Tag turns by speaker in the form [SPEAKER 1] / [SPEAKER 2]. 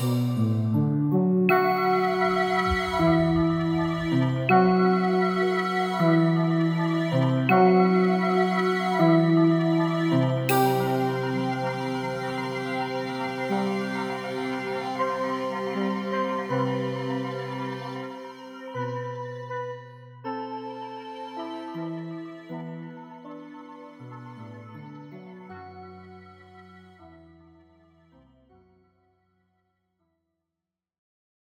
[SPEAKER 1] Música